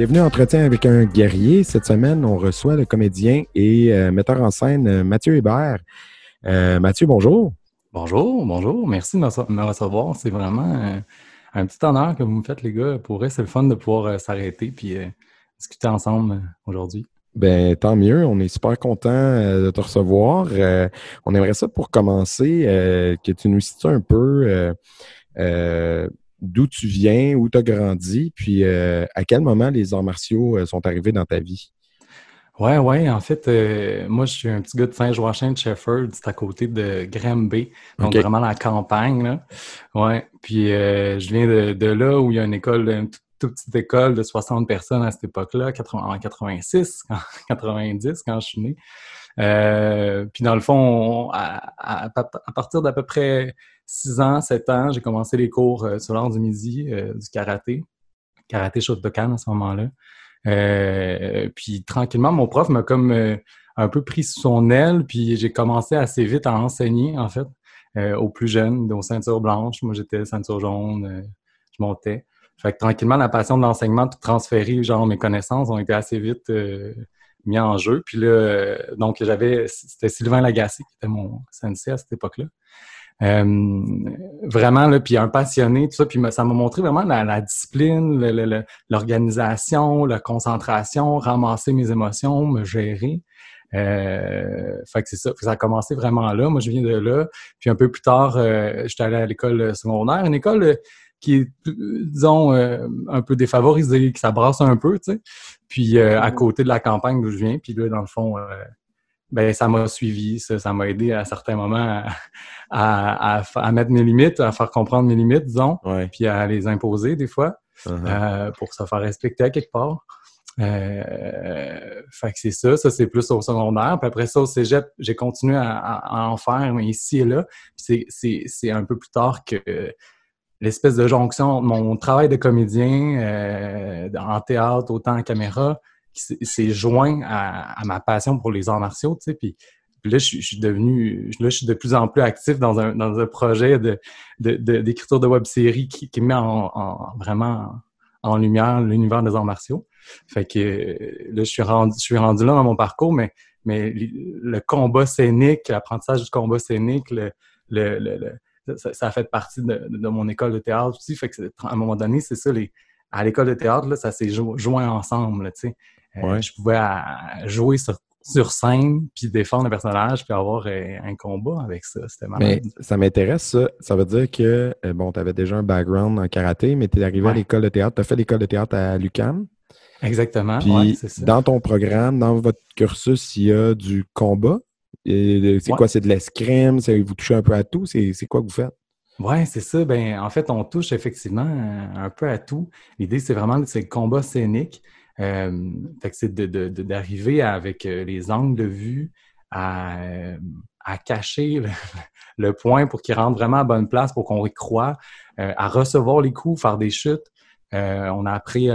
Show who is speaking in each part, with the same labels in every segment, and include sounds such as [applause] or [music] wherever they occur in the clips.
Speaker 1: Bienvenue à Entretien avec un guerrier. Cette semaine, on reçoit le comédien et euh, metteur en scène euh, Mathieu Hébert. Euh, Mathieu, bonjour.
Speaker 2: Bonjour, bonjour. Merci de me recevoir. C'est vraiment euh, un petit honneur que vous me faites, les gars. Pour eux, c'est le fun de pouvoir s'arrêter puis discuter ensemble aujourd'hui.
Speaker 1: Ben, tant mieux. On est super content de te recevoir. On aimerait ça pour commencer, que tu nous cites un peu euh, d'où tu viens, où tu as grandi, puis euh, à quel moment les arts martiaux euh, sont arrivés dans ta vie?
Speaker 2: Ouais, ouais. En fait, euh, moi, je suis un petit gars de Saint-Joachim de Shefford. C'est à côté de Granby. Donc, vraiment la campagne, là. Ouais. Puis, euh, je viens de, de là où il y a une école, une toute, toute petite école de 60 personnes à cette époque-là, 80 en 86, [laughs] en 90, quand je suis né. Euh, puis, dans le fond, on- à, à- à partir d'à peu près 6 ans, 7 ans, j'ai commencé les cours euh, sur du midi, euh, du karaté. Karaté Shotokan à ce moment-là. Euh, puis tranquillement, mon prof m'a comme euh, un peu pris sous son aile, puis j'ai commencé assez vite à enseigner, en fait, aux plus jeunes, aux ceintures blanches. Moi, j'étais ceinture jaune, je montais. Fait que tranquillement, la passion de l'enseignement, tout transféré, genre mes connaissances ont été assez vite mis en jeu. Puis là, donc j'avais, c'était Sylvain Lagacé qui était mon sensei à cette époque-là. Euh, vraiment, là, puis un passionné, tout ça, puis ça m'a montré vraiment la, la discipline, l'organisation, la concentration, ramasser mes émotions, me gérer. Euh, fait que c'est ça. Fait que ça a commencé vraiment là. Moi, je viens de là. Puis un peu plus tard, euh, j'étais allé à l'école secondaire, une école euh, qui est, euh, disons, euh, un peu défavorisée, qui s'abrasse un peu, tu sais. Puis euh, à côté de la campagne d'où je viens. Puis là, dans le fond, euh, ben ça m'a suivi, ça, ça m'a aidé à certains moments à, à, à fa- à mettre mes limites, à faire comprendre mes limites, disons,
Speaker 1: Ouais.
Speaker 2: puis à les imposer des fois
Speaker 1: Uh-huh.
Speaker 2: euh, pour se faire respecter à quelque part. Euh, fait que c'est ça, ça c'est plus au secondaire. Puis après ça, au cégep, j'ai continué à, en faire, mais ici et là. Puis c'est- un peu plus tard que l'espèce de jonction, entre mon travail de comédien euh, en théâtre, autant en caméra, qui s'est- joint à, ma passion pour les arts martiaux, tu sais. Puis, là, je, suis- devenu, là, je suis de plus en plus actif dans un, dans un projet de, de, de- d'écriture de web-série qui, met en, en- vraiment en lumière l'univers des arts martiaux. Fait que là, je suis rendu, je suis rendu là dans mon parcours, mais, mais le combat scénique, l'apprentissage du combat scénique, le, le, ça, a fait partie de, de mon école de théâtre aussi. Fait que à un moment donné, c'est ça, les, à l'école de théâtre, là, ça s'est jo- joint ensemble, tu sais. Euh,
Speaker 1: Ouais.
Speaker 2: Je pouvais euh, jouer sur, sur scène, puis défendre un personnage, puis avoir euh, un combat avec ça. C'était
Speaker 1: Mais
Speaker 2: malade.
Speaker 1: ça m'intéresse, ça. Ça veut dire que, euh, bon, tu avais déjà un background en karaté, mais tu es arrivé à l'école de théâtre. Tu as fait l'école de théâtre à l'UQAM.
Speaker 2: Exactement.
Speaker 1: Puis,
Speaker 2: ouais, c'est ça.
Speaker 1: dans ton programme, dans votre cursus, il y a du combat. C'est
Speaker 2: Ouais.
Speaker 1: quoi? C'est de l'escrime? Vous touchez un peu à tout? C'est quoi que vous faites?
Speaker 2: Ouais, c'est ça. Ben, en fait, on touche effectivement un peu à tout. L'idée, c'est vraiment le combat scénique. Euh, fait que c'est de- de- de- d'arriver avec euh, les angles de vue à, euh, à cacher le, le point pour qu'il rentre vraiment à bonne place, pour qu'on y croit, euh, à recevoir les coups, faire des chutes. Euh, on a appris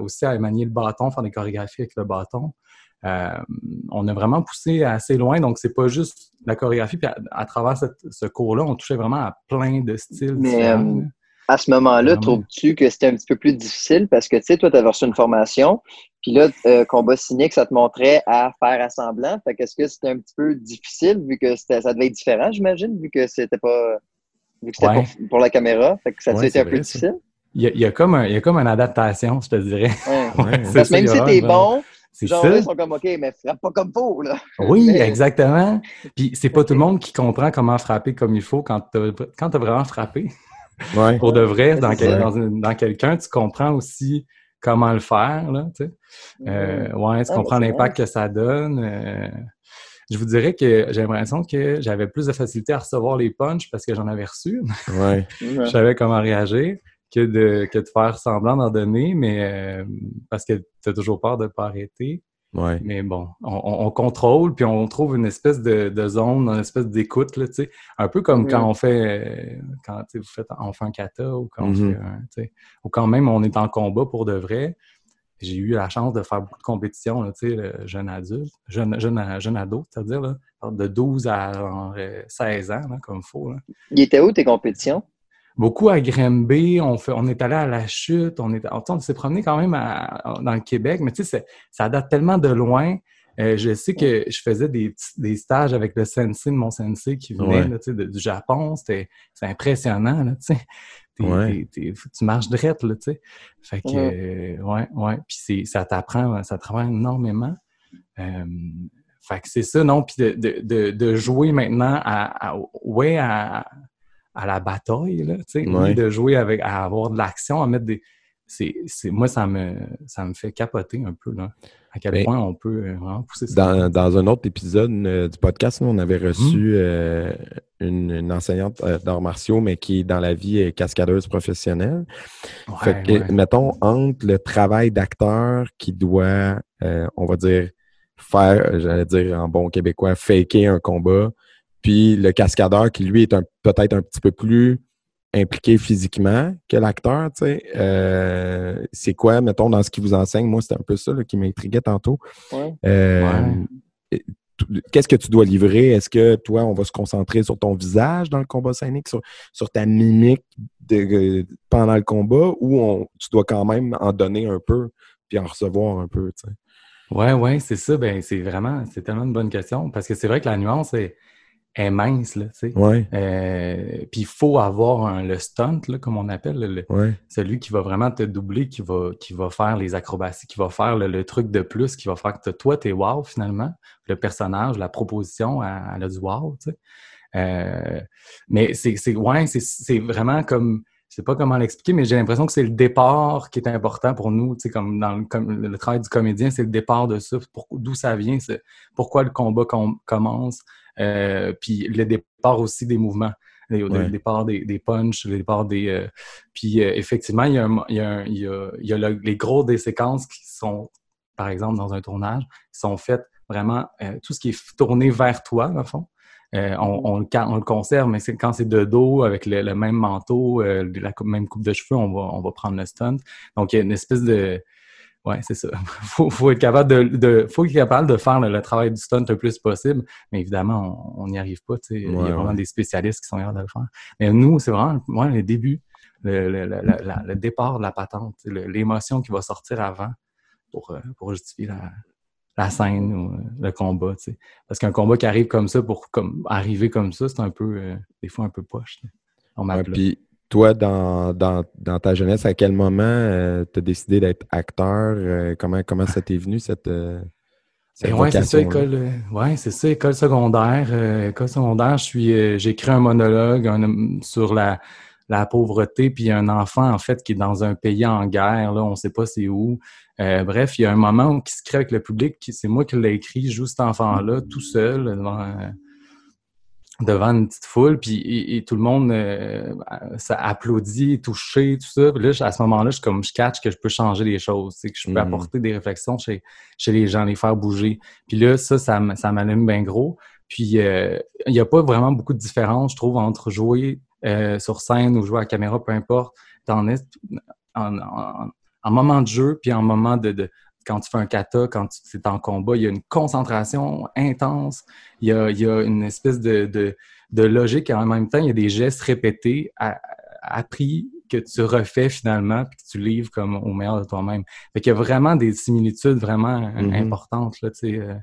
Speaker 2: aussi à manier le bâton, faire des chorégraphies avec le bâton. On a vraiment poussé assez loin, donc c'est pas juste la chorégraphie. Puis à, à travers cette- ce cours-là, on touchait vraiment à plein de styles
Speaker 3: Mais,
Speaker 2: différents.
Speaker 3: À ce moment-là, trouves-tu que c'était un petit peu plus difficile? Parce que, tu sais, toi, tu avais reçu une formation, puis là, euh, combat cynique, ça te montrait à faire assemblant. Fait qu'est-ce que c'était un petit peu difficile vu que c'était- ça devait être différent, j'imagine, vu que c'était pas. Vu que c'était
Speaker 2: Ouais.
Speaker 3: pour, pour la caméra. Fait que ça
Speaker 1: Ouais, c'est
Speaker 3: un peu
Speaker 1: vrai,
Speaker 3: difficile.
Speaker 2: Il y a, il y a comme un- il y a comme une adaptation, je te dirais.
Speaker 3: Ouais. [laughs] Parce que même si t'es bon, genre
Speaker 2: ça.
Speaker 3: ils sont comme OK, mais frappe pas comme faut, là.
Speaker 2: Oui, exactement. Puis c'est pas tout le [laughs] monde qui comprend comment frapper comme il faut quand t'as quand t'as vraiment frappé.
Speaker 1: Ouais.
Speaker 2: Pour de vrai, dans, quel- quelqu'un, tu comprends aussi comment le faire, là, tu sais. Euh, ouais, tu comprends l'impact que ça donne. euh, je vous dirais que j'ai l'impression que j'avais plus de facilité à recevoir les punchs parce que j'en avais reçu.
Speaker 1: Ouais. [laughs]
Speaker 2: je savais comment réagir que de, que de faire semblant d'en donner, mais euh, parce que tu as toujours peur de ne pas arrêter.
Speaker 1: Ouais.
Speaker 2: Mais bon, on, on- contrôle, puis on trouve une espèce de, de zone, une espèce d'écoute, là, tu sais. Un peu comme quand on fait, euh, quand tu sais, vous faites, on fait un kata ou quand on
Speaker 1: Mhm.
Speaker 2: fait un, tu sais, ou quand même on est en combat pour de vrai. J'ai eu la chance de faire beaucoup de compétitions, là, tu sais, le jeune adulte, jeune, jeune, jeune ado, c'est-à-dire, là, de 12 à genre, euh, 16 ans, là, comme il faut, là.
Speaker 3: Il était où tes compétitions?
Speaker 2: Beaucoup à Grimby, on, fait, on est allé à la chute, on, est, on, on s'est promené quand même à- dans le Québec, mais tu sais, ça date tellement de loin. Euh, je sais que je faisais des, stages avec le sensei de mon sensei qui venait
Speaker 1: Ouais.
Speaker 2: là, de- du Japon. C'était c'est impressionnant, là, tu sais. T'es-
Speaker 1: Ouais.
Speaker 2: t'es- t'es- tu marches drette, là, tu sais. Fait que,
Speaker 3: Ouais.
Speaker 2: euh, ouais, ouais. Puis c'est- ça t'apprend, ça t'apprend énormément. Euh, fait que c'est ça, non? Puis de, de, de, de jouer maintenant à, à- ouais, à, à la bataille, là, tu sais.
Speaker 1: Ouais.
Speaker 2: de jouer avec, à avoir de l'action, à mettre des... C'est, c'est, moi, ça me, ça me fait capoter un peu, là. À quel
Speaker 1: Ben,
Speaker 2: point on peut euh, vraiment pousser ça.
Speaker 1: Dans, dans un autre épisode euh, du podcast, nous, on avait
Speaker 2: Mhm.
Speaker 1: reçu euh, une, une enseignante euh, d'arts martiaux, mais qui, dans la vie, est cascadeuse professionnelle. Fait que,
Speaker 2: ouais.
Speaker 1: mettons, entre le travail d'acteur qui doit, on va dire, faire, j'allais dire en bon québécois, faker un combat, puis le cascadeur qui, lui, est peut-être un petit peu plus impliqué physiquement que l'acteur, tu sais. Euh, c'est quoi, mettons, dans ce qu'il vous enseigne? Moi, c'était un peu ça là, qui m'intriguait tantôt.
Speaker 3: Ouais.
Speaker 1: Euh, Qu'est-ce que tu dois livrer? Est-ce que toi, on va se concentrer sur ton visage dans le combat scénique, sur, sur ta mimique de- pendant le combat, ou on, tu dois quand même en donner un peu puis en recevoir un peu? tu sais?
Speaker 2: Ouais, ouais, c'est ça. Ben, c'est vraiment, c'est tellement une bonne question parce que c'est vrai que la nuance est, est mince, là, tu sais.
Speaker 1: Ouais,
Speaker 2: Euh, Puis il faut avoir un- le stunt, là, comme on appelle, le- le-
Speaker 1: ouais,
Speaker 2: celui qui va vraiment te doubler, qui va, qui va faire les acrobaties, qui va faire le, le truc de plus, qui va faire que toi, t'es wow finalement. Le personnage, la proposition, elle, elle a du wow, tu sais. Euh, mais c'est, c'est, ouais, c'est, c'est vraiment comme, je sais pas comment l'expliquer, mais j'ai l'impression que c'est le départ qui est important pour nous, tu sais, comme dans le, comme le travail du comédien, c'est le départ de ça, pour- d'où ça vient, c'est pourquoi le combat com- commence, euh, puis le départ aussi des mouvements. Le, départ des, des punchs, le départ des. euh, puis euh, effectivement, il y a, un- il y a, un- il y a, il y a le- les gros des séquences qui sont, par exemple, dans un tournage, qui sont faites vraiment euh, tout ce qui est tourné vers toi, dans le fond. Euh, on, on le, ca- on le conserve, mais quand c'est de dos, avec le, le même manteau, euh, la même coupe de cheveux, on va, on va prendre le stunt. Donc, il y a une espèce de. Ouais, c'est ça. [laughs] faut, faut être capable de, de, faut être capable de faire le, le travail du stunt le plus possible, mais évidemment, on n'y arrive pas. il y a vraiment
Speaker 1: ouais.
Speaker 2: des spécialistes qui sont capables de le faire. Mais nous, c'est vraiment ouais, le début, le, le, le, le- la- le départ de la patente, l'émotion qui va sortir avant pour, euh, pour justifier la, la scène ou euh, le combat. Parce qu'un combat qui arrive comme ça, pour comme, arriver comme ça, c'est un peu, euh, des fois, un peu poche. On
Speaker 1: toi, dans, dans, dans ta jeunesse, à quel moment tu as décidé d'être acteur? Euh, comment, comment ça t'est venu, cette, euh, cette
Speaker 2: Ben ouais, c'est ça, école. euh, ouais, c'est ça, école secondaire. Euh, école secondaire, je suis, euh, j'ai écrit un monologue un- sur la, la pauvreté, puis un enfant, en fait, qui est dans un pays en guerre, là, on sait pas c'est où. Euh, bref, il y a un moment où qui se crée avec le public, c'est moi qui l'ai écrit, je joue cet enfant-là, tout seul, devant, euh, devant une petite foule, puis et, et tout le monde euh, ça applaudit, touché, tout ça. Puis là, à ce moment-là, je, comme, je catch que je peux changer les choses, c'est que je peux
Speaker 1: Mhm.
Speaker 2: apporter des réflexions chez, chez les gens, les faire bouger. Puis là, ça, ça, ça m'allume bien gros. Puis euh, il n'y a pas vraiment beaucoup de différence, je trouve, entre jouer euh, sur scène ou jouer à la caméra, peu importe. T'en es en, en, en moment de jeu, puis en moment de, de quand tu fais un kata, quand tu es en combat, il y a une concentration intense, il y a, il y a une espèce de, de, de logique et en même temps, il y a des gestes répétés, à- appris que tu refais finalement, puis que tu livres comme au meilleur de toi-même. Fait qu'il y a vraiment des similitudes vraiment
Speaker 1: Mhm.
Speaker 2: importantes. Là, tu sais, euh,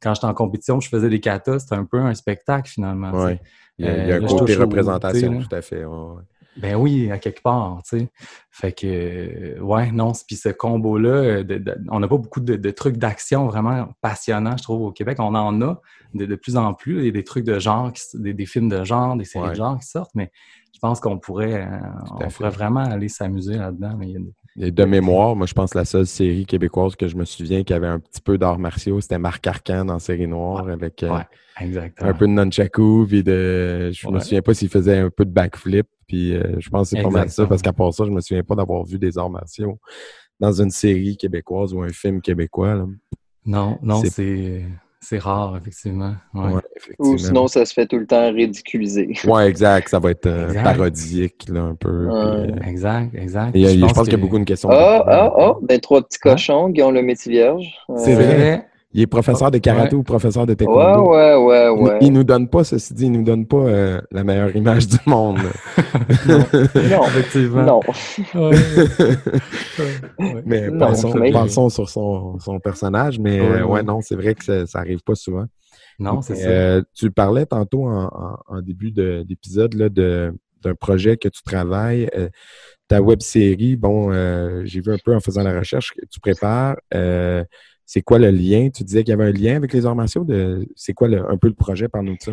Speaker 2: quand j'étais en compétition, je faisais des katas, c'était un peu un spectacle finalement.
Speaker 1: Ouais. Il y a, il y a
Speaker 2: Euh,
Speaker 1: un côté représentation, tout à fait. ouais, ouais.
Speaker 2: Ben oui, à quelque part, tu sais. Fait que, ouais, non, puis ce combo-là, on n'a pas beaucoup de, de trucs d'action vraiment passionnants, je trouve, au Québec. On en a de, de plus en plus. Il y a des trucs de genre, qui des, des films de genre, des séries
Speaker 1: Ouais.
Speaker 2: de genre qui sortent, mais je pense qu'on pourrait, euh, on pourrait vraiment aller s'amuser là-dedans. Mais il y a des-
Speaker 1: Et de mémoire, moi, je pense que la seule série québécoise que je me souviens qui avait un petit peu d'arts martiaux, c'était Marc Arcan dans Série Noire avec euh,
Speaker 2: Ouais,
Speaker 1: un peu de nunchaku, puis de... Je me
Speaker 2: Ouais.
Speaker 1: souviens pas s'il faisait un peu de backflip, puis euh, je pense que c'est pas mal ça, parce qu'à part ça, je me souviens pas d'avoir vu des arts martiaux dans une série québécoise ou un film québécois. là.
Speaker 2: Non, non, c'est c'est rare, effectivement. Ouais.
Speaker 3: Ou sinon, ça se fait tout le temps ridiculiser.
Speaker 1: Ouais, exact. Ça va être euh, parodique, là, un peu.
Speaker 2: Euh, exact, exact.
Speaker 1: je, pense, qu'il y a beaucoup de questions.
Speaker 3: Ah, ah, ah, ben, trois petits cochons, qui ont le métier vierge.
Speaker 1: C'est vrai. Il est professeur de karaté ou professeur de taekwondo.
Speaker 3: Ouais, ouais, ouais, ouais.
Speaker 1: Il, nous donne pas, ceci dit, il nous donne pas euh, la meilleure image du monde.
Speaker 3: non. [laughs] effectivement. Non. [laughs]
Speaker 1: mais pensons, sur son, son, personnage. Mais ouais, non, c'est vrai que ça, ça arrive pas souvent.
Speaker 2: Non, c'est ça.
Speaker 1: Euh, tu parlais tantôt en, en, début d'épisode d'un projet que tu travailles. Euh, ta web série, bon, j'ai vu un peu en faisant la recherche que tu prépares. C'est quoi le lien? Tu disais qu'il y avait un lien avec les arts martiaux. C'est quoi un peu le projet? Parle-nous de ça?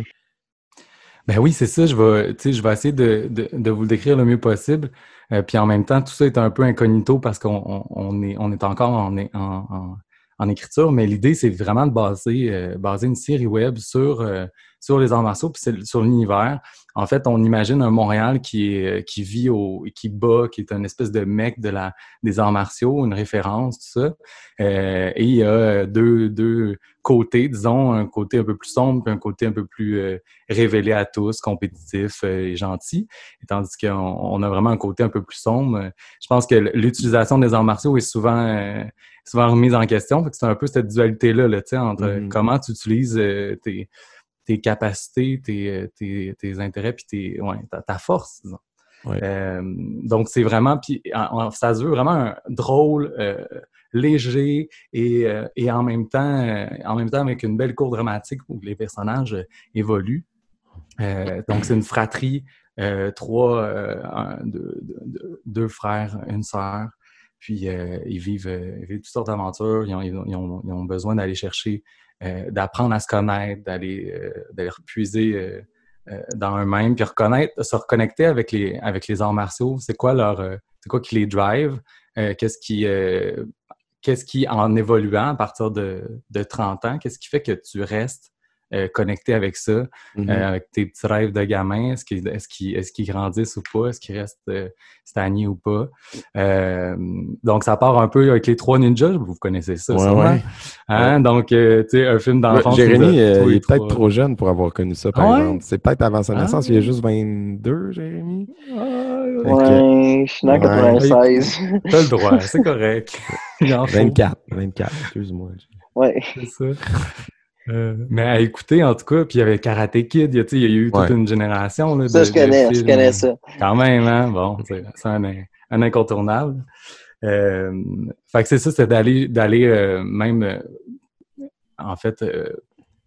Speaker 2: Ben oui, c'est ça. Je vais, je vais essayer de, vous le décrire le mieux possible. Euh, puis en même temps, tout ça est un peu incognito parce qu'on est, on est encore en, en, en écriture, mais l'idée, c'est vraiment de baser, euh, baser une série web sur, euh, sur les arts martiaux, puis sur l'univers. En fait, on imagine un Montréal qui, est, euh, qui vit au, qui bat, qui est une espèce de mec de la, des arts martiaux, une référence, tout ça. et il y a deux, deux côtés, disons, un côté un peu plus sombre, puis un côté un peu plus révélé à tous, compétitif et gentil. Et tandis qu'on on a vraiment un côté un peu plus sombre. Je pense que l'utilisation des arts martiaux est souvent souvent remise en question. C'est un peu cette dualité-là là, entre mm-hmm. comment tu utilises euh, tes, tes, capacités, tes, euh, tes, tes, intérêts, puis tes, ouais, ta, force, disons. Euh, donc, c'est vraiment, puis ça se veut vraiment un drôle, léger et, et, en même temps, en même temps avec une belle cour dramatique où les personnages évoluent. donc, c'est une fratrie, trois, deux, frères, une sœur, puis euh, ils, vivent, euh, vivent, toutes sortes d'aventures. Ils ont, ils, ont, ils ont, besoin d'aller chercher, euh, d'apprendre à se connaître, d'aller d'aller repuiser dans eux-mêmes, puis reconnaître, se reconnecter avec les, avec les arts martiaux. C'est quoi leur, c'est quoi qui les drive? qu'est-ce qui, qu'est-ce qui, en évoluant à partir de, de 30 ans, qu'est-ce qui fait que tu restes euh, connecter avec ça, mm-hmm. euh, avec tes petits rêves de gamin. Est-ce qu'ils est est qu grandissent ou pas? Est-ce qu'ils restent euh, stagnés ou pas? donc, ça part un peu avec les trois ninjas. Vous connaissez ça, ouais, Hein? Donc, tu sais, un film d'enfance.
Speaker 1: Jérémy, il est peut-être trop jeune pour avoir connu ça, par exemple. C'est peut-être avant sa naissance. Il a juste 22, Jérémy.
Speaker 3: Ah, ouais, je suis né en 96.
Speaker 2: T'as le droit, c'est correct. [laughs]
Speaker 1: 24, 24, excuse-moi.
Speaker 3: Ouais.
Speaker 2: C'est ça. Euh, mais à écouter, en tout cas, puis il y avait Karate Kid, il y a, eu toute une génération. Là,
Speaker 3: ça, je connais, je connais ça.
Speaker 2: Quand même, hein? Bon, c'est un, un, incontournable. Euh, fait que c'est ça, c'est d'aller d'aller euh, même, euh, en fait,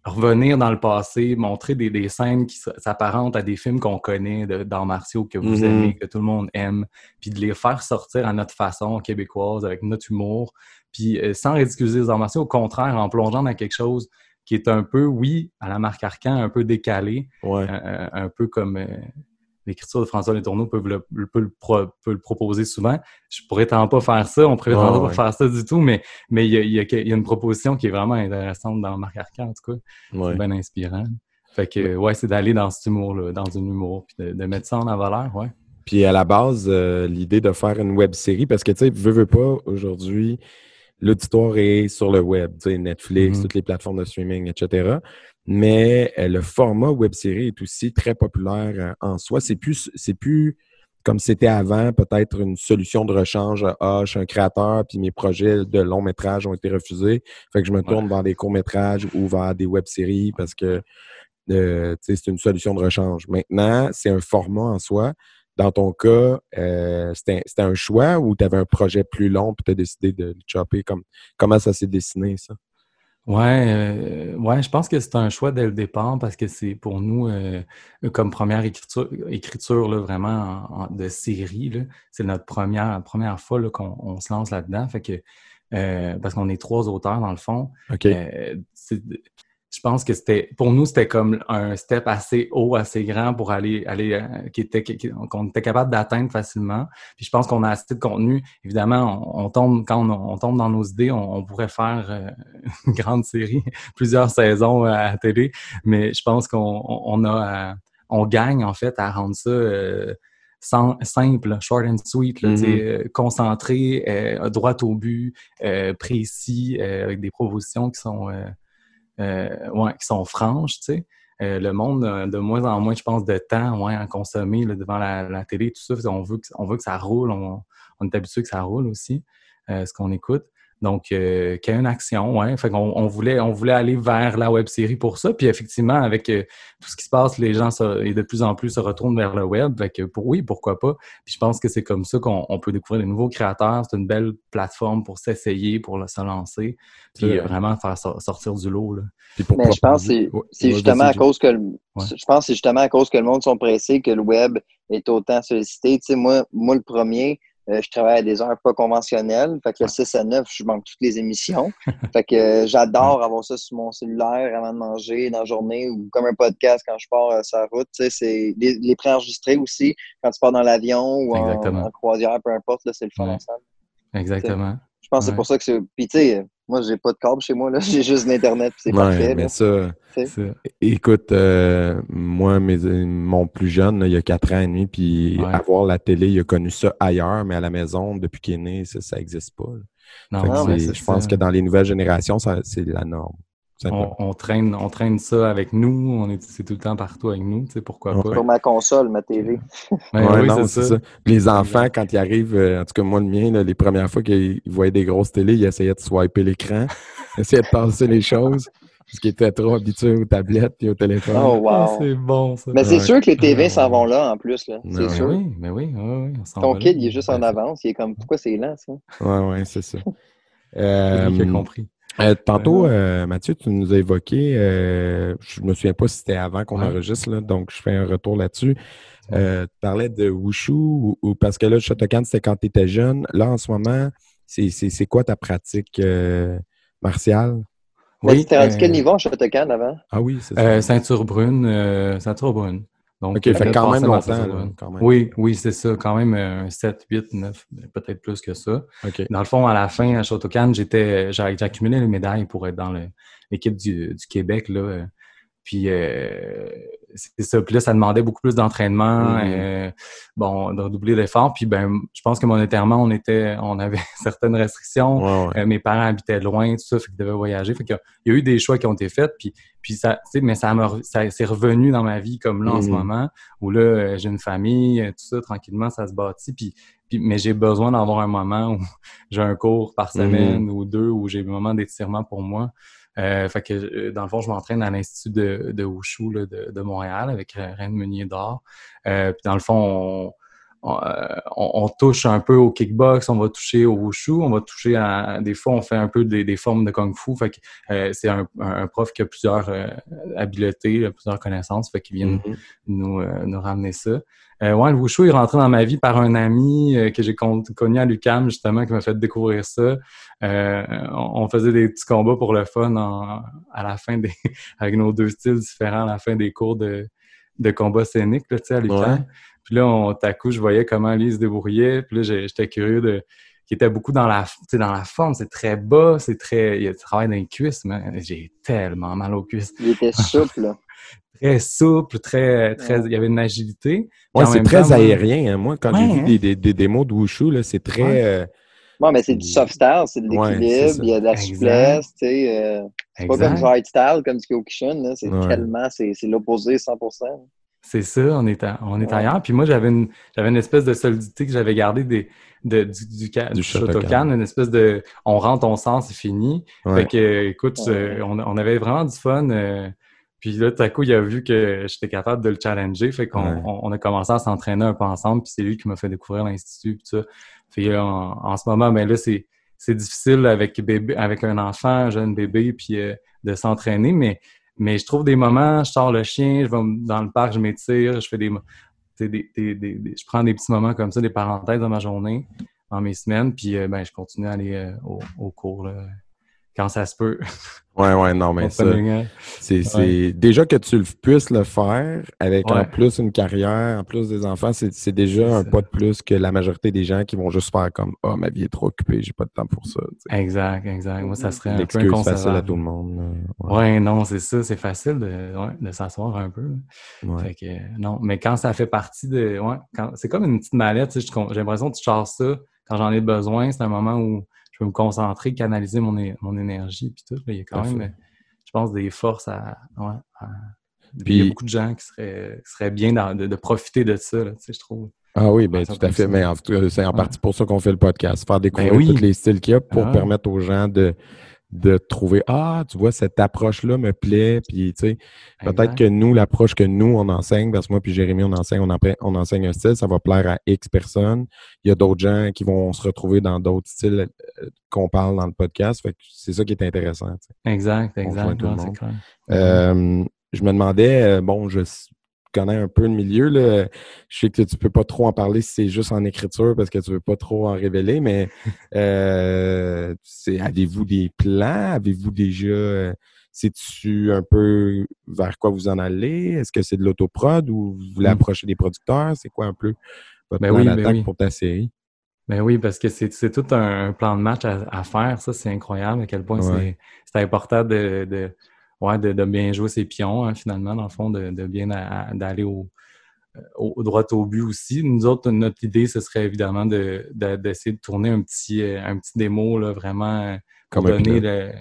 Speaker 2: revenir dans le passé, montrer des, des scènes qui s'apparentent à des films qu'on connaît d'arts martiaux, que vous mm-hmm. aimez, que tout le monde aime, puis de les faire sortir à notre façon québécoise, avec notre humour, puis sans ridiculiser les arts martiaux, au contraire, en plongeant dans quelque chose qui est un peu, oui, à la marque Arcan, un peu décalé,
Speaker 1: euh,
Speaker 2: euh, un peu comme euh, l'écriture de François Letourneau peut le, peut, le proposer souvent. Je pourrais tant pas faire ça, on pourrait tant pas faire ça du tout, mais mais il y a, y a, une proposition qui est vraiment intéressante dans marque Arcan, en tout cas. C'est bien inspirant. Fait que, ouais, c'est d'aller dans cet humour-là, dans un humour, puis de, mettre ça en valeur, ouais.
Speaker 1: Puis à la base, l'idée de faire une web série, parce que tu sais, veux, veux pas, aujourd'hui, l'auditoire est sur le web, Netflix, mm-hmm. toutes les plateformes de streaming, etc. Mais euh, le format web série est aussi très populaire euh, en soi. C'est plus, c'est plus comme c'était avant, peut-être une solution de rechange. Ah, je suis un créateur, puis mes projets de long métrage ont été refusés. Fait que je me tourne vers des courts métrages ou vers des web séries parce que euh, c'est une solution de rechange. Maintenant, c'est un format en soi. Dans ton cas, euh, c'était un choix ou tu avais un projet plus long et tu as décidé de le chopper? Comme, comment ça s'est dessiné, ça?
Speaker 2: Ouais, euh, ouais, je pense que c'est un choix dès le départ parce que c'est pour nous, euh, comme première écriture, écriture là, vraiment de série, c'est notre première, première fois qu'on se lance là-dedans. Fait que parce qu'on est trois auteurs dans le fond.
Speaker 1: OK
Speaker 2: je pense que c'était pour nous c'était comme un step assez haut, assez grand pour aller aller euh, qui était qu'on était capable d'atteindre facilement. Puis je pense qu'on a assez de contenu. Évidemment, on, tombe quand on, tombe dans nos idées, on, pourrait faire euh, [laughs] une grande série, plusieurs saisons à la télé, mais je pense qu'on on a on gagne en fait à rendre ça euh, simple, short and sweet, là,
Speaker 1: Mhm.
Speaker 2: euh, concentré, euh, droit au but, euh, précis, euh, avec des propositions qui sont, euh, euh, ouais, qui sont franches, tu sais. Euh, le monde a de moins en moins, je pense, de temps ouais, à consommer là, devant la, la télé, tout ça. On veut que, on veut que ça roule, on, on est habitué que ça roule aussi, euh, ce qu'on écoute. Donc, euh, qu'il y ait une action, ouais. Fait qu'on on voulait, on voulait aller vers la web série pour ça. Puis effectivement, avec euh, tout ce qui se passe, les gens se- et de plus en plus se retournent vers le web. Fait que pour oui, pourquoi pas. Puis je pense que c'est comme ça qu'on on peut découvrir des nouveaux créateurs. C'est une belle plateforme pour s'essayer, pour le- se lancer, puis euh, vraiment faire so- sortir du lot. Là.
Speaker 1: Puis pour
Speaker 3: Mais je pense c'est
Speaker 1: Ouais,
Speaker 3: justement à cause que le,
Speaker 2: Ouais.
Speaker 3: je pense que c'est justement à cause que le monde sont pressés que le web est autant sollicité. Tu sais, moi, moi, le premier, euh, je travaille à des heures pas conventionnelles. Fait que le 6 à 9, je manque toutes les émissions. [laughs] fait que euh, j'adore avoir ça sur mon cellulaire avant de manger dans la journée ou comme un podcast quand je pars euh, sur la route. Tu sais, c'est les, les préenregistrés aussi quand tu pars dans l'avion ou en, croisière, peu importe, là, c'est le fun
Speaker 2: Ouais.
Speaker 3: ensemble.
Speaker 2: Exactement.
Speaker 3: Je pense que c'est pour ça que c'est. Puis tu sais, moi, j'ai pas de câble chez moi, là. [laughs] J'ai juste l'Internet, puis c'est
Speaker 1: Ouais,
Speaker 3: parfait.
Speaker 1: mais
Speaker 3: là.
Speaker 1: ça, écoute, euh, moi, mes, mon plus jeune, là, il y a quatre ans et demi, puis
Speaker 2: Ouais.
Speaker 1: avoir la télé, il a connu ça ailleurs, mais à la maison, depuis qu'il est né, ça, ça existe pas. là.
Speaker 2: Non,
Speaker 3: mais
Speaker 1: je pense que dans les nouvelles générations, ça- c'est la norme.
Speaker 2: On, on traîne, on traîne ça avec nous. On est, c'est tout le temps partout avec nous. Tu sais, pourquoi
Speaker 1: Ouais.
Speaker 2: pas.
Speaker 3: Sur ma console, ma TV. [laughs]
Speaker 2: Ouais,
Speaker 1: Ouais,
Speaker 2: oui,
Speaker 1: non,
Speaker 2: c'est
Speaker 1: c'est
Speaker 2: ça.
Speaker 1: ça. Les enfants, quand ils arrivent, euh, en tout cas, moi, le mien, là, les premières fois qu'ils voyaient des grosses télés, ils essayaient de swiper l'écran, [laughs] essayaient de passer les choses, parce qu'ils étaient trop habitués aux tablettes et au téléphone.
Speaker 3: Oh,
Speaker 2: Ah,
Speaker 3: wow.
Speaker 2: c'est bon, ça.
Speaker 3: Mais c'est
Speaker 1: Ouais.
Speaker 3: sûr que les TV s'en vont là, en plus, là. C'est sûr.
Speaker 2: oui, mais oui, oui, oui, on s'en
Speaker 3: Ton
Speaker 2: va là.
Speaker 3: kid, il est juste en avance. Il est comme, pourquoi c'est lent, ça?
Speaker 1: Ouais, ouais, c'est ça.
Speaker 2: Lui qui a
Speaker 1: Euh,
Speaker 2: compris.
Speaker 1: Euh, tantôt, euh, Mathieu, tu nous as évoqué, euh, je me souviens pas si c'était avant qu'on
Speaker 2: Ouais.
Speaker 1: enregistre, là, donc je fais un retour là-dessus. Euh, tu parlais de Wushu, ou, ou- parce que là, le Shotokan, c'était quand tu étais jeune. Là, en ce moment, c'est c'est- c'est quoi ta pratique euh, martiale?
Speaker 3: Tu t'es rendu
Speaker 2: euh,
Speaker 3: quel niveau en Shotokan avant?
Speaker 1: Ah oui, c'est ça.
Speaker 2: euh, ceinture brune, euh, ceinture brune. Donc,
Speaker 1: OK, fait
Speaker 2: euh,
Speaker 1: quand même longtemps.
Speaker 2: ceinture
Speaker 1: là,
Speaker 2: brune.
Speaker 1: quand même.
Speaker 2: Oui, oui, c'est ça. Quand même euh, 7, 8, 9, peut-être plus que ça. Dans le fond, à la fin, à Shotokan, j'étais, accumulé les médailles pour être dans l'équipe du, du Québec. Là. Puis, euh, c'est ça. Puis là, ça demandait beaucoup plus d'entraînement,
Speaker 1: Mhm.
Speaker 2: euh, bon, de redoubler d'efforts. Puis, ben, je pense que monétairement, on était, on avait [laughs] certaines restrictions.
Speaker 1: Ouais, ouais.
Speaker 2: Euh, mes parents habitaient loin, tout ça, fait qu'ils devaient voyager. Fait qu'il y a- il y a eu des choix qui ont été faits, puis, puis ça, tu sais, mais ça, ça c'est revenu dans ma vie comme là en ce
Speaker 1: Mhm.
Speaker 2: moment, où là, j'ai une famille, tout ça, tranquillement, ça se bâtit, puis, puis mais j'ai besoin d'avoir un moment où [laughs] j'ai un cours par
Speaker 1: Mhm.
Speaker 2: semaine ou deux, où j'ai un moment d'étirement pour moi. Euh, fait que, euh, dans le fond, je m'entraîne à l'Institut de, de Wushu là, de, de Montréal avec Reine Meunier d'Or. Euh, puis dans le fond, on, on, euh, on- touche un peu au kickbox, on va toucher au wushu, on va toucher à des fois on fait un peu des, des formes de kung fu. Fait que euh, c'est un, prof qui a plusieurs euh, habiletés, plusieurs connaissances, fait qu'il vient
Speaker 1: Mhm.
Speaker 2: nous, euh, nous ramener ça. Ouais, le wushu est rentré dans ma vie par un ami que j'ai con- connu à l'UCAM, justement, qui m'a fait découvrir ça. On, on faisait des petits combats pour le fun en- à la fin des, [laughs] avec nos deux styles différents à la fin des cours de, de combat scénique, là, à l'UCAM.
Speaker 1: Ouais.
Speaker 2: Puis là, on, à coup, je voyais comment lui se débrouillait. Puis là, j'ai- j'étais curieux de qui était beaucoup dans la, tu sais, dans la forme. C'est très bas, c'est très... Il y a du travail dans les cuisses, mais j'ai tellement mal aux cuisses.
Speaker 3: Il était souple, là. [laughs]
Speaker 2: Très souple, très... très
Speaker 3: Ouais.
Speaker 2: Il y avait une agilité.
Speaker 1: Ouais, c'est très
Speaker 2: temps,
Speaker 1: aérien. hein. Moi, quand j'ai
Speaker 2: Ouais,
Speaker 1: vu
Speaker 2: hein.
Speaker 1: des, des, des démos de Wushu, là, c'est très.
Speaker 2: Ouais.
Speaker 1: euh,
Speaker 3: Bon, mais c'est du soft style, c'est de l'équilibre, il y a de la
Speaker 2: Exact.
Speaker 3: souplesse, tu sais. euh, c'est pas comme hard style, comme du Kyokushin, là. C'est
Speaker 1: Ouais.
Speaker 3: tellement, c'est c'est l'opposé 100%.
Speaker 2: C'est ça, on est, à- on est
Speaker 3: Ouais.
Speaker 2: ailleurs. Puis moi, j'avais une, j'avais une espèce de solidité que j'avais gardée des, de, du, du, ca-
Speaker 1: Du
Speaker 2: du
Speaker 1: Shotokan.
Speaker 2: Une espèce de on rentre, on sort, c'est fini.
Speaker 1: ouais.
Speaker 2: Fait que, écoute,
Speaker 3: Ouais.
Speaker 2: euh, on, on avait vraiment du fun. euh, puis là, tout à coup, il a vu que j'étais capable de le challenger. Fait qu'on
Speaker 1: Ouais.
Speaker 2: on, on a commencé à s'entraîner un peu ensemble. Puis c'est lui qui m'a fait découvrir l'Institut. Puis ça. Fait en, en ce moment, ben là, c'est c'est difficile avec bébé, avec un enfant, un jeune bébé, puis euh, de s'entraîner. Mais, mais je trouve des moments, je sors le chien, je vais dans le parc, je m'étire, je fais des, des, des- des- je prends des petits moments comme ça, des parenthèses dans ma journée, dans mes semaines, puis euh, ben, je continue à aller euh, au, au cours là, quand ça se peut.
Speaker 1: Ouais, ouais, non, mais ça, c'est, déjà que tu puisses le faire avec en plus une carrière, en plus des enfants, c'est, déjà un pas de plus que la majorité des gens qui vont juste faire comme oh ma vie est trop occupée, j'ai pas de temps pour ça.
Speaker 2: Exact, exact. Moi, ça serait un
Speaker 1: peu facile à tout le monde.
Speaker 2: Ouais, non, c'est ça, c'est facile de, de s'asseoir un peu. Fait que non, mais quand ça fait partie de, ouais, c'est comme une petite mallette. J'ai l'impression que tu charges ça quand j'en ai besoin. C'est un moment où je peux me concentrer, canaliser mon, mon énergie, puis tout. il y a quand même, je pense, des forces à. il y a beaucoup de gens qui seraient, seraient bien de, profiter de ça, là, je trouve.
Speaker 1: Ah oui, ben, tout à fait. Mais en c'est en partie pour ça qu'on fait le podcast. Faire découvrir ben tous les styles qu'il y a pour ah permettre aux gens de, de trouver Ah, tu vois, cette approche-là me plaît. Puis, tu sais, peut-être que nous, l'approche que nous, on enseigne, parce que moi puis Jérémy, on enseigne, on, on enseigne un style, ça va plaire à X personnes. Il y a d'autres gens qui vont se retrouver dans d'autres styles euh, qu'on parle dans le podcast. Fait que c'est ça qui est intéressant.
Speaker 2: Exact, exact.
Speaker 1: Euh, je me demandais, euh, bon, je connais un peu le milieu. Là. Je sais que tu peux pas trop en parler si c'est juste en écriture parce que tu veux pas trop en révéler, mais [laughs] euh, avez-vous des plans? Avez-vous déjà euh, sais-tu un peu vers quoi vous en allez? Est-ce que c'est de l'autoprod ou vous voulez hmm. approcher des producteurs? C'est quoi un peu votre ben plan ben d'attaque pour ta série?
Speaker 2: Ben oui, parce que c'est tout un, plan de match à, faire. Ça, c'est incroyable à quel point c'est important de ouais, de, bien jouer ses pions, hein, finalement, dans le fond, de, bien d'aller au, au, droit au but aussi. Nous autres, notre idée, ce serait évidemment d'essayer de, de, tourner un petit, euh, un petit démo, là, vraiment, euh, donner le,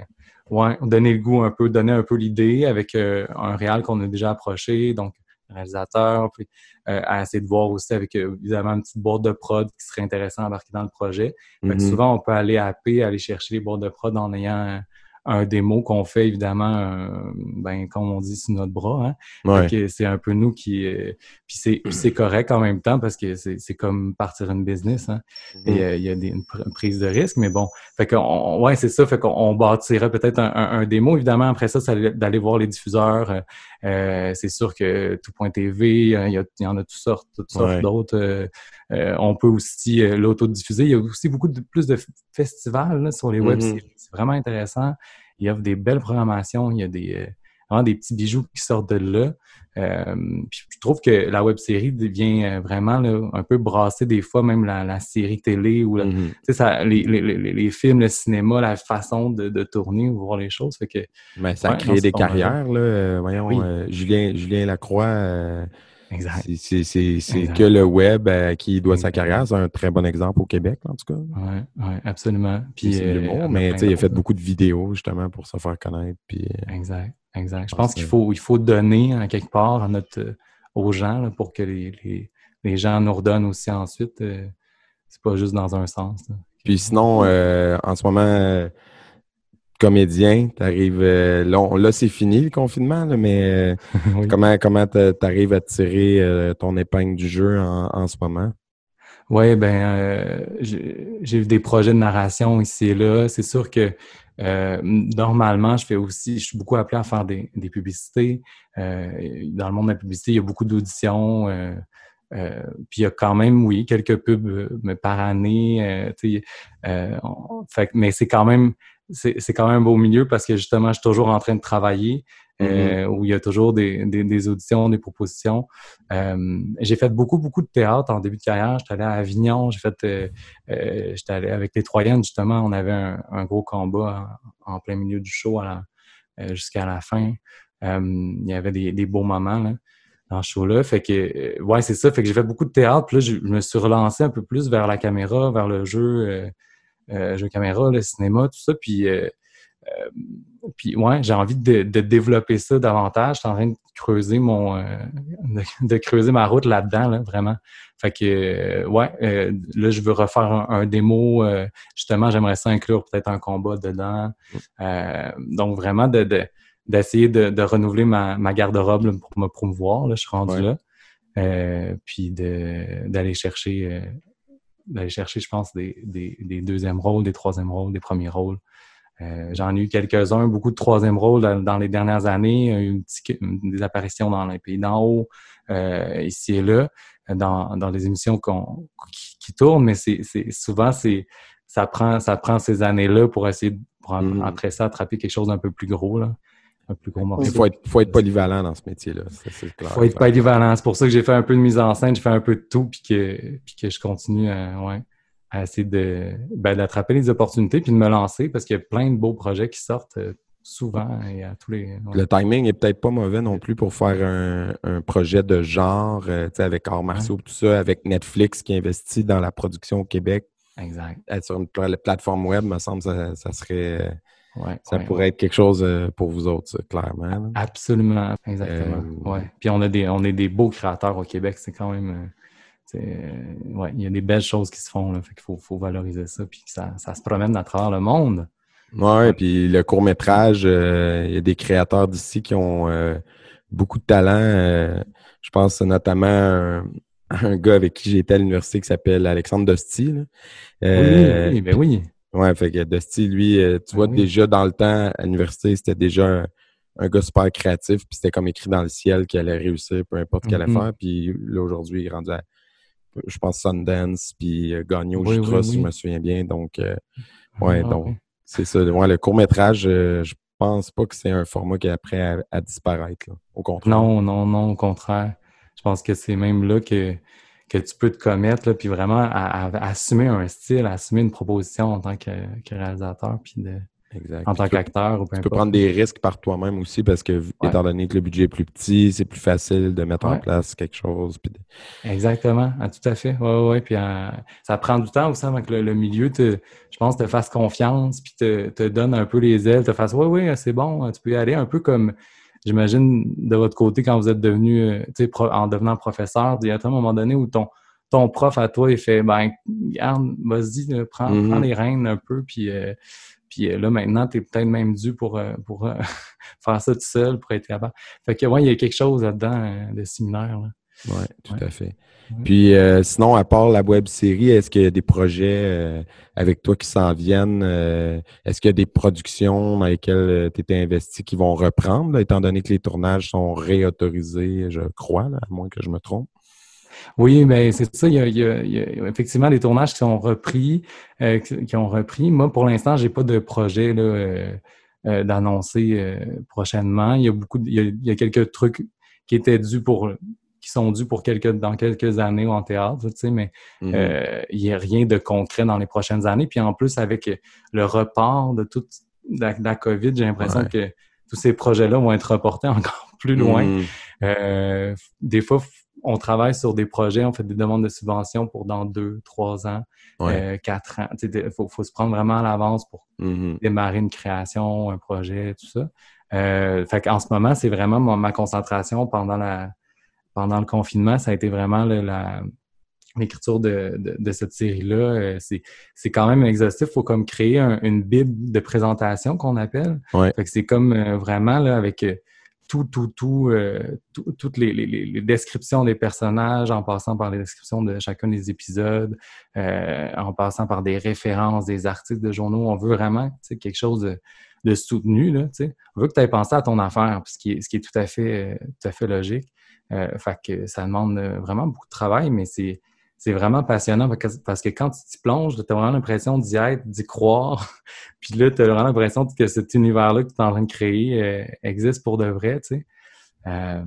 Speaker 2: ouais, donner le goût un peu, donner un peu l'idée avec euh, un réal qu'on a déjà approché, donc réalisateur, puis à essayer de voir aussi avec évidemment une petite boîte de prod qui serait intéressant à embarquer dans le projet. Mm-hmm. souvent, on peut aller à P, aller chercher les boîtes de prod en ayant un démo qu'on fait évidemment, euh, ben comme on dit, sur notre bras. Hein? C'est un peu nous qui. Euh, puis c'est [clears throat] correct en même temps parce que c'est comme partir une business. Hein? Et mm-hmm. euh, il y a des, une, prise de risque, mais bon. Fait qu'on, ouais, c'est ça. Fait qu'on bâtirait peut-être un, un, démo. Évidemment, après ça, c'est d'aller voir les diffuseurs. c'est sûr que tout.tv, il y, y, en a toutes sortes, toutes sortes d'autres. on peut aussi l'autodiffuser. Il y a aussi beaucoup de plus de festivals sur les web mm-hmm. C'est vraiment intéressant. Il y a des belles programmations. Il y a des, euh, vraiment des petits bijoux qui sortent de là. Euh, je trouve que la web série devient euh, vraiment un peu brasser des fois, même la, série télé ou mm-hmm. ça, les, les, les, films, le cinéma, la façon de, de tourner ou voir les choses. Fait que,
Speaker 1: Mais ça a créé des carrières. Là. voyons, Julien, Julien Lacroix. C'est que le web euh, qui doit sa carrière. C'est un très bon exemple au Québec, en tout cas.
Speaker 2: Oui, ouais, absolument.
Speaker 1: Puis, euh, mais il a fait beaucoup de vidéos justement pour se faire connaître. Puis,
Speaker 2: euh, exact, exact. Je pense qu'il faut, il faut donner en quelque part à notre, aux gens pour que les, les, les, gens nous redonnent aussi ensuite. c'est pas juste dans un sens.
Speaker 1: Puis sinon, en ce moment comédien, t'arrives euh, là, là c'est fini le confinement, mais euh, [laughs] comment comment t'arrives à tirer euh, ton épingle du jeu en, ce moment?
Speaker 2: Oui, ben j'ai eu des projets de narration ici et là. C'est sûr que normalement, je fais aussi, je suis beaucoup appelé à faire des, publicités. dans le monde de la publicité, il y a beaucoup d'auditions. puis il y a quand même, oui, quelques pubs par année. fait, mais c'est quand même c'est quand même un beau milieu parce que justement, je suis toujours en train de travailler, euh, mm-hmm. où il y a toujours des, des, auditions, des propositions. Euh, j'ai fait beaucoup, beaucoup de théâtre en début de carrière. J'étais allé à Avignon, j'ai fait, euh, j'étais allé avec les Troyennes, justement, on avait un, gros combat en, plein milieu du show jusqu'à la fin. il y avait des, des beaux moments là, dans ce show-là. Fait que, ouais, c'est ça. Fait que j'ai fait beaucoup de théâtre. Puis là, je, me suis relancé un peu plus vers la caméra, vers le jeu euh, jeux caméra, le cinéma, tout ça. Puis, euh, euh, puis ouais, j'ai envie de, développer ça davantage. Je suis en train de creuser mon de, creuser ma route là-dedans, vraiment. Fait que ouais, là, je veux refaire un, démo. justement, j'aimerais ça inclure peut-être un combat dedans. donc vraiment de, d'essayer de, renouveler ma, garde-robe pour me promouvoir. Là, je suis rendu là. puis d'aller chercher d'aller chercher, je pense, des, des, des, deuxièmes rôles, des troisièmes rôles, des premiers rôles. Euh, J'en ai eu quelques-uns, beaucoup de troisième rôles dans, les dernières années, eu des apparitions dans les pays d'en haut, euh, ici et là, dans, dans les émissions qui, qui, tournent, mais c'est souvent c'est ça prend, ça prend ces années-là pour essayer, de, pour,
Speaker 1: Mhm.
Speaker 2: après ça, attraper quelque chose d'un peu plus gros, là. Un plus gros morceau.
Speaker 1: Il faut être, faut être polyvalent dans ce métier-là. clair.
Speaker 2: faut être polyvalent. C'est pour ça que j'ai fait un peu de mise en scène, j'ai fait un peu de tout, puis que, puis que je continue à, ouais, à essayer de, ben, d'attraper les opportunités, puis de me lancer, parce qu'il y a plein de beaux projets qui sortent euh, souvent et à tous les. ouais.
Speaker 1: Le timing est peut-être pas mauvais non plus pour faire un, un projet de genre, euh, tu sais, avec arts martiaux, tout ça, avec Netflix qui investit dans la production au Québec.
Speaker 2: Exact.
Speaker 1: Être sur une pla- plateforme web, me semble, ça, ça serait,
Speaker 2: Ouais,
Speaker 1: ça
Speaker 2: ouais,
Speaker 1: pourrait être quelque chose euh, pour vous autres, ça, clairement.
Speaker 2: Absolument, exactement.
Speaker 1: Euh,
Speaker 2: ouais. Puis on a des, on est des beaux créateurs au Québec, c'est quand même, euh, ouais, il y a des belles choses qui se font là, fait qu'il faut, faut valoriser ça, puis que ça, ça se promène à travers le monde.
Speaker 1: Ouais, puis le court métrage, il y a des créateurs d'ici qui ont euh, beaucoup de talent. je pense notamment à un, gars avec qui j'ai été à l'université qui s'appelle Alexandre Dosti. là.
Speaker 2: Oui, oui, ben oui.
Speaker 1: Ouais, fait que Dusty, lui, euh, tu vois,
Speaker 2: Ah oui.
Speaker 1: déjà dans le temps, à l'université, c'était déjà un, un gars super créatif, puis c'était comme écrit dans le ciel qu'il allait réussir, peu importe ce qu'il allait
Speaker 2: Mhm.
Speaker 1: faire. Puis là, aujourd'hui, il est rendu à, je pense, Sundance, puis euh,
Speaker 2: Oui,
Speaker 1: Jutras,
Speaker 2: oui,
Speaker 1: si je me souviens bien. Donc, euh, ouais,
Speaker 2: Ah,
Speaker 1: donc, c'est ça. Ouais, le court-métrage, euh, je pense pas que c'est un format qui est prêt à, à disparaître, là. Au contraire.
Speaker 2: Non, non, non, au contraire. Je pense que c'est même là que, que tu peux te commettre, là, puis vraiment à, à- à assumer un style, à assumer une proposition en tant que, que réalisateur, puis de,
Speaker 1: Exact.
Speaker 2: en
Speaker 1: Puis
Speaker 2: tant
Speaker 1: tu peux-
Speaker 2: qu'acteur ou peu
Speaker 1: Tu peux
Speaker 2: importe.
Speaker 1: prendre des risques par toi-même aussi parce que,
Speaker 2: Ouais.
Speaker 1: étant donné que le budget est plus petit, c'est plus facile de mettre en place quelque chose. puis de-
Speaker 2: Exactement, ah, tout à fait. Ouais, ouais. Puis euh, ça prend du temps aussi avant que le, le milieu te, je pense, te fasse confiance, puis te, te donne un peu les ailes, te fasse ouais, ouais, c'est bon, tu peux y aller un peu comme j'imagine de votre côté quand vous êtes devenu, euh, tu sais, pro- en devenant professeur, il y a un moment donné où ton ton prof à toi, il fait ben regarde, vas-y, prends,
Speaker 1: Mhm.
Speaker 2: prends les rênes un peu, puis euh, puis euh, là maintenant, tu es peut-être même dû pour, euh, pour euh, [laughs] faire ça tout seul, pour être capable. Fait que ouais, il y a quelque chose là-dedans euh, de similaire. là.
Speaker 1: Oui, tout
Speaker 2: Ouais.
Speaker 1: à fait.
Speaker 2: Ouais.
Speaker 1: Puis euh, sinon, à part la web série, est-ce qu'il y a des projets euh, avec toi qui s'en viennent? euh, est-ce qu'il y a des productions dans lesquelles tu étais investi qui vont reprendre, là, étant donné que les tournages sont réautorisés, je crois, là, à moins que je me trompe?
Speaker 2: Oui, mais c'est ça. Il y, a, il y a- il y a effectivement des tournages qui sont repris, euh, qui, ont repris. Moi, pour l'instant, j'ai pas de projet là, euh, euh, d'annoncer prochainement. Il y a beaucoup, de- il y a, il y a quelques trucs qui étaient dus pour, qui sont dus pour quelques dans quelques années en théâtre, tu sais, mais
Speaker 1: Mhm.
Speaker 2: euh, il n'y a rien de concret dans les prochaines années. Puis en plus, avec le report de toute la, COVID, j'ai l'impression
Speaker 1: Ouais.
Speaker 2: que tous ces projets-là vont être reportés [laughs] encore plus loin.
Speaker 1: Mhm.
Speaker 2: Euh, des fois, on travaille sur des projets, on fait des demandes de subventions pour dans deux, trois ans,
Speaker 1: Ouais.
Speaker 2: euh, quatre ans. Il faut, faut se prendre vraiment à l'avance pour
Speaker 1: Mhm.
Speaker 2: démarrer une création, un projet, tout ça. Euh, fait qu'en ce moment, c'est vraiment ma, ma concentration pendant la pendant le confinement, ça a été vraiment le- la l'écriture de, de, de cette série-là. Euh, c'est c'est quand même exhaustif. Il faut comme créer un- une bible de présentation qu'on appelle.
Speaker 1: Ouais.
Speaker 2: Fait que c'est comme euh, vraiment là avec euh, tout, tout, tout, euh, tout- toutes les, les- les- descriptions des personnages, en passant par les descriptions de chacun des épisodes, euh, en passant par des références, des articles de journaux. On veut vraiment quelque chose de, de soutenu. Là. On veut que tu aies pensé à ton affaire, ce qui est, ce qui est tout, à fait, tout à fait logique. Euh, fait que ça demande euh, vraiment beaucoup de travail, mais c'est c'est vraiment passionnant parce que, quand tu t'y plonges, tu as vraiment l'impression d'y être, d'y croire. [laughs] Puis là, tu as vraiment l'impression que cet univers-là que tu es en train de créer euh, existe pour de vrai, tu sais. Euh,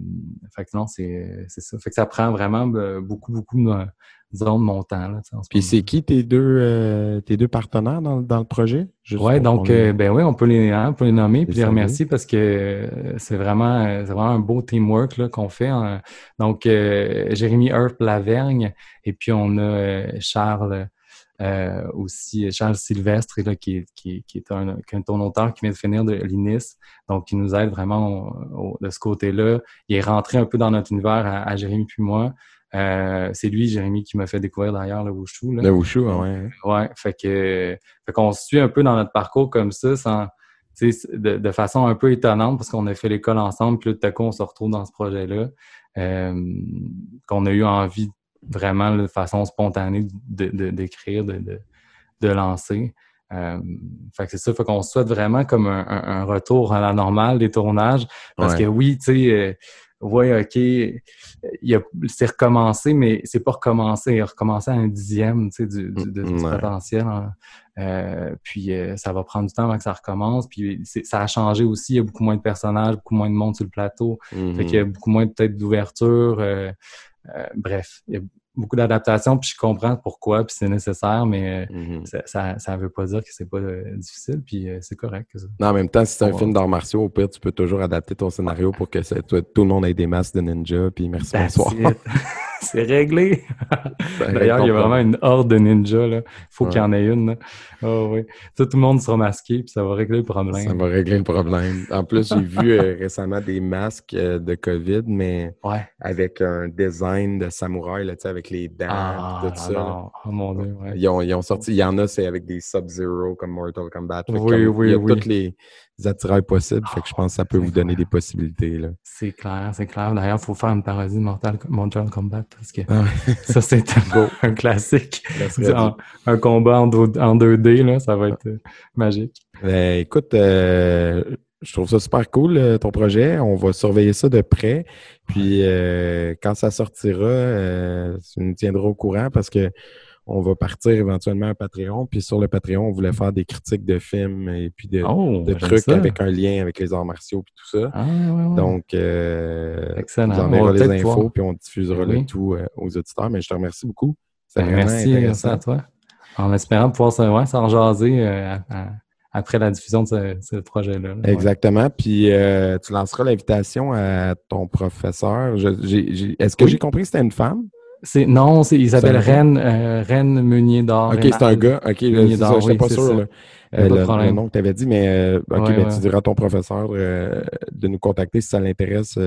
Speaker 2: fait que non, c'est c'est ça. Fait que ça prend vraiment euh, beaucoup, beaucoup de, disons, de mon temps. Là,
Speaker 1: Puis c'est qui tes deux, euh, tes deux partenaires dans, dans le projet? Pour
Speaker 2: donc, euh, ben oui, on peut les, hein, on peut les nommer puis les remercier parce que euh, c'est vraiment, c'est vraiment un beau teamwork là, qu'on fait. hein. Donc, euh, Jérémy Earp Lavergne et puis on a Charles euh, aussi, Charles Sylvestre là, qui, est- qui, qui est un, un auteur qui vient de finir de l'INIS, donc qui nous aide vraiment au- au- de ce côté-là. Il est rentré un peu dans notre univers à, à Jérémy puis moi. Euh, c'est lui, Jérémy, qui m'a fait découvrir d'ailleurs le Wushu. Là.
Speaker 1: Le Wushu, ah ouais.
Speaker 2: Ouais, fait que fait qu'on se suit un peu dans notre parcours comme ça, sans, de, de façon un peu étonnante parce qu'on a fait l'école ensemble, puis là, tout à coup, on se retrouve dans ce projet-là, euh, qu'on a eu envie vraiment là, de façon spontanée de, de- d'écrire, de, de, de lancer. Euh, fait que c'est ça, fait qu'on se souhaite vraiment comme un, un- retour à la normale des tournages, parce
Speaker 1: Ouais.
Speaker 2: que oui, tu sais, euh, ouais, OK, il c'est recommencé, mais c'est pas recommencé. Il a recommencé à un dixième, tu sais, du, du- de- du
Speaker 1: Mm,
Speaker 2: potentiel. hein. Euh, puis euh, ça va prendre du temps avant que ça recommence. Puis ça a changé aussi. Il y a beaucoup moins de personnages, beaucoup moins de monde sur le plateau.
Speaker 1: Mhm.
Speaker 2: Fait qu'il y a beaucoup moins peut-être d'ouverture. Euh, bref, il y a beaucoup d'adaptations, puis je comprends pourquoi, puis c'est nécessaire, mais euh,
Speaker 1: Mhm.
Speaker 2: ça, ça, ça veut pas dire que c'est pas euh, difficile, puis euh, c'est correct. ça.
Speaker 1: Non, en même temps, si c'est un
Speaker 2: Ouais.
Speaker 1: film d'arts martiaux, au pire, tu peux toujours adapter ton scénario pour que ça- tout, tout le monde ait des masques de ninja, puis merci,
Speaker 2: That's
Speaker 1: bonsoir. [laughs]
Speaker 2: c'est réglé.
Speaker 1: Ben,
Speaker 2: D'ailleurs, il y a vraiment une horde de ninjas. Il faut qu'il y en ait une. là. Oh, oui. Tout, le monde sera masqué, puis ça va régler le problème.
Speaker 1: Ça va régler le problème. En plus, j'ai vu euh, [laughs] récemment des masques euh, de COVID, mais
Speaker 2: Ouais.
Speaker 1: avec un design de samouraï, là, avec les dents,
Speaker 2: Ah,
Speaker 1: tout ça. là.
Speaker 2: Oh mon Dieu. ouais.
Speaker 1: Ils ont, ils ont sorti, il y en a, c'est avec des Sub-Zero comme Mortal Kombat.
Speaker 2: Oui,
Speaker 1: comme
Speaker 2: oui,
Speaker 1: il y a
Speaker 2: oui.
Speaker 1: toutes les attirails possibles. Fait que je pense que ça peut vous donner des possibilités.
Speaker 2: C'est clair, c'est clair. D'ailleurs, il faut faire une parodie de Mortal, Mortal Kombat parce que
Speaker 1: Ah [laughs]
Speaker 2: ça, c'est un, un classique. Un, un combat en, en 2D, là, ça va être euh, magique.
Speaker 1: Ben, écoute, euh, je trouve ça super cool, euh, ton projet. On va surveiller ça de près. Puis euh, quand ça sortira, tu nous tiendras au courant parce que on va partir éventuellement à Patreon. Puis sur le Patreon, on voulait faire des critiques de films et puis de,
Speaker 2: Oh,
Speaker 1: de trucs
Speaker 2: ça.
Speaker 1: avec un lien avec les arts martiaux puis tout ça.
Speaker 2: Ah, ouais, ouais.
Speaker 1: Donc, euh,
Speaker 2: Excellent.
Speaker 1: enverra les infos puis on diffusera
Speaker 2: Oui.
Speaker 1: le tout euh, aux auditeurs. Mais je te remercie beaucoup.
Speaker 2: Ben, merci, merci
Speaker 1: intéressant.
Speaker 2: à toi. En espérant pouvoir s'en ouais, jaser euh, à- à- après la diffusion de ce, ce projet-là. Ouais.
Speaker 1: Exactement. Puis euh, tu lanceras l'invitation à ton professeur. Est-ce que
Speaker 2: Oui.
Speaker 1: j'ai compris que c'était une femme?
Speaker 2: C'est, non, c'est,
Speaker 1: C'est un
Speaker 2: Reine, euh, Meunier d'Or.
Speaker 1: Ok, c'est un gars. Ok, c'est ça,
Speaker 2: oui,
Speaker 1: pas sûr. là. Euh, le, nom que tu avais dit, mais euh, ok,
Speaker 2: Ouais,
Speaker 1: ben,
Speaker 2: ouais.
Speaker 1: tu diras à ton professeur de nous contacter si ça l'intéresse.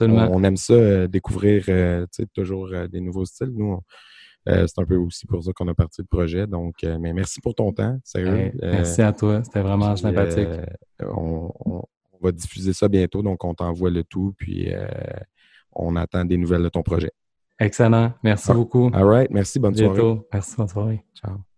Speaker 1: On, aime ça, découvrir toujours des nouveaux styles. Nous, c'est un peu aussi pour ça qu'on a parti le projet. Donc, mais merci pour ton temps, sérieux.
Speaker 2: Merci à toi, c'était vraiment
Speaker 1: Puis,
Speaker 2: sympathique.
Speaker 1: on, va diffuser ça bientôt, donc on t'envoie le tout, puis on attend des nouvelles de ton projet.
Speaker 2: Excellent, merci
Speaker 1: Ah.
Speaker 2: beaucoup.
Speaker 1: All right, merci, bonne soirée.
Speaker 2: Bientôt. Merci, bonne soirée.
Speaker 1: Ciao.